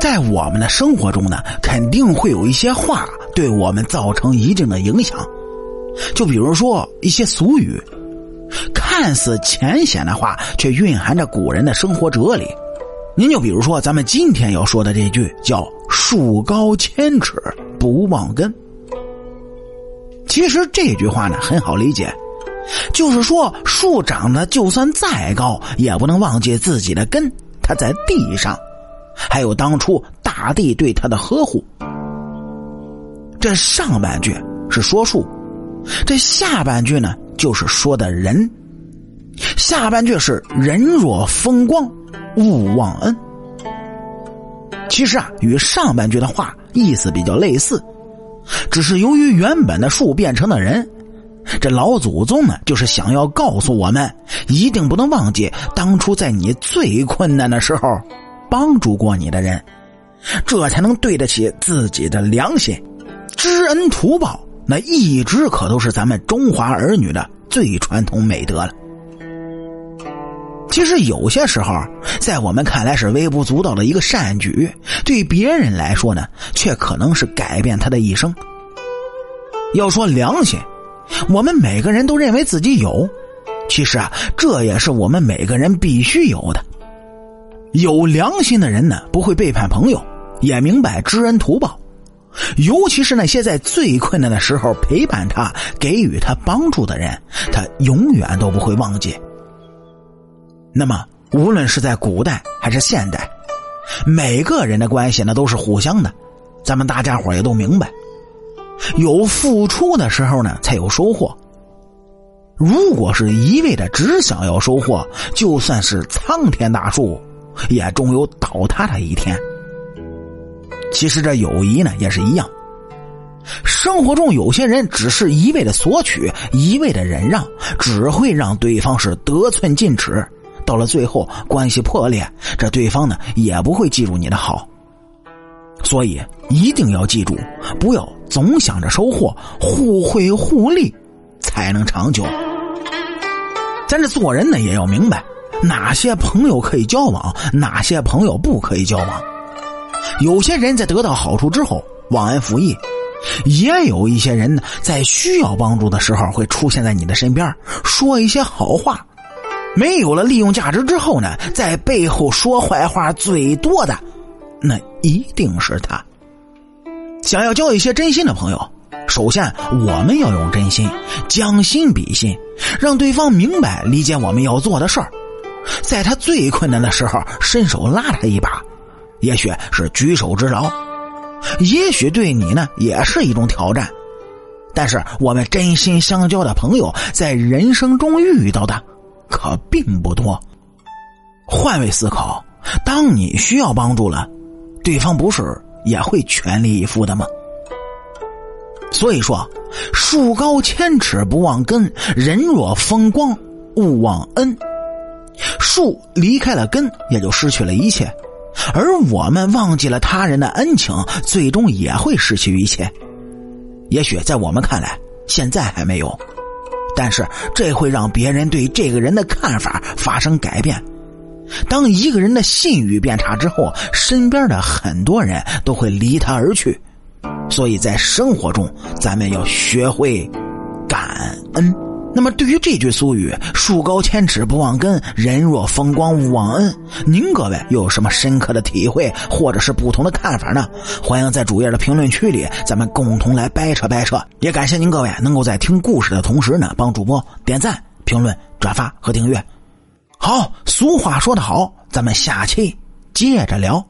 在我们的生活中呢，肯定会有一些话对我们造成一定的影响，就比如说一些俗语，看似浅显的话，却蕴含着古人的生活哲理。您就比如说咱们今天要说的这句，叫“树高千尺，不忘根”。其实这句话呢很好理解，就是说树长得就算再高，也不能忘记自己的根，他在地上，还有当初大地对他的呵护。这上半句是说树，这下半句呢就是说的人。下半句是“人若风光”。勿忘恩。其实啊，与上半句的话意思比较类似，只是由于原本的树变成了人，这老祖宗呢，就是想要告诉我们，一定不能忘记当初在你最困难的时候帮助过你的人，这才能对得起自己的良心。知恩图报，那一直可都是咱们中华儿女的最传统美德了。其实有些时候，在我们看来是微不足道的一个善举，对别人来说呢，却可能是改变他的一生。要说良心，我们每个人都认为自己有，其实啊，这也是我们每个人必须有的。有良心的人呢，不会背叛朋友，也明白知恩图报，尤其是那些在最困难的时候陪伴他、给予他帮助的人，他永远都不会忘记。那么，无论是在古代还是现代，每个人的关系呢都是互相的。咱们大家伙也都明白，有付出的时候呢才有收获。如果是一味的只想要收获，就算是苍天大树，也终有倒塌的一天。其实这友谊呢也是一样，生活中有些人只是一味的索取，一味的忍让，只会让对方是得寸进尺。到了最后，关系破裂，这对方呢也不会记住你的好。所以一定要记住，不要总想着收获，互惠互利才能长久。咱这做人呢，也要明白哪些朋友可以交往，哪些朋友不可以交往。有些人在得到好处之后忘恩负义，也有一些人呢，在需要帮助的时候会出现在你的身边，说一些好话。没有了利用价值之后呢，在背后说坏话最多的，那一定是他。想要交一些真心的朋友，首先我们要用真心将心比心，让对方明白理解我们要做的事儿，在他最困难的时候伸手拉他一把，也许是举手之劳，也许对你呢也是一种挑战，但是我们真心相交的朋友，在人生中遇到的。可并不多。换位思考，当你需要帮助了，对方不是也会全力以赴的吗？所以说，树高千尺不忘根，人若风光勿忘恩。树离开了根，也就失去了一切；而我们忘记了他人的恩情，最终也会失去一切。也许在我们看来，现在还没有。但是这会让别人对这个人的看法发生改变。当一个人的信誉变差之后，身边的很多人都会离他而去。所以在生活中，咱们要学会感恩。那么，对于这句俗语“树高千尺不忘根，人若风光勿忘恩”，您各位又有什么深刻的体会，或者是不同的看法呢？欢迎在主页的评论区里，咱们共同来掰扯掰扯。也感谢您各位能够在听故事的同时呢，帮主播点赞、评论、转发和订阅。好，俗话说得好，咱们下期接着聊。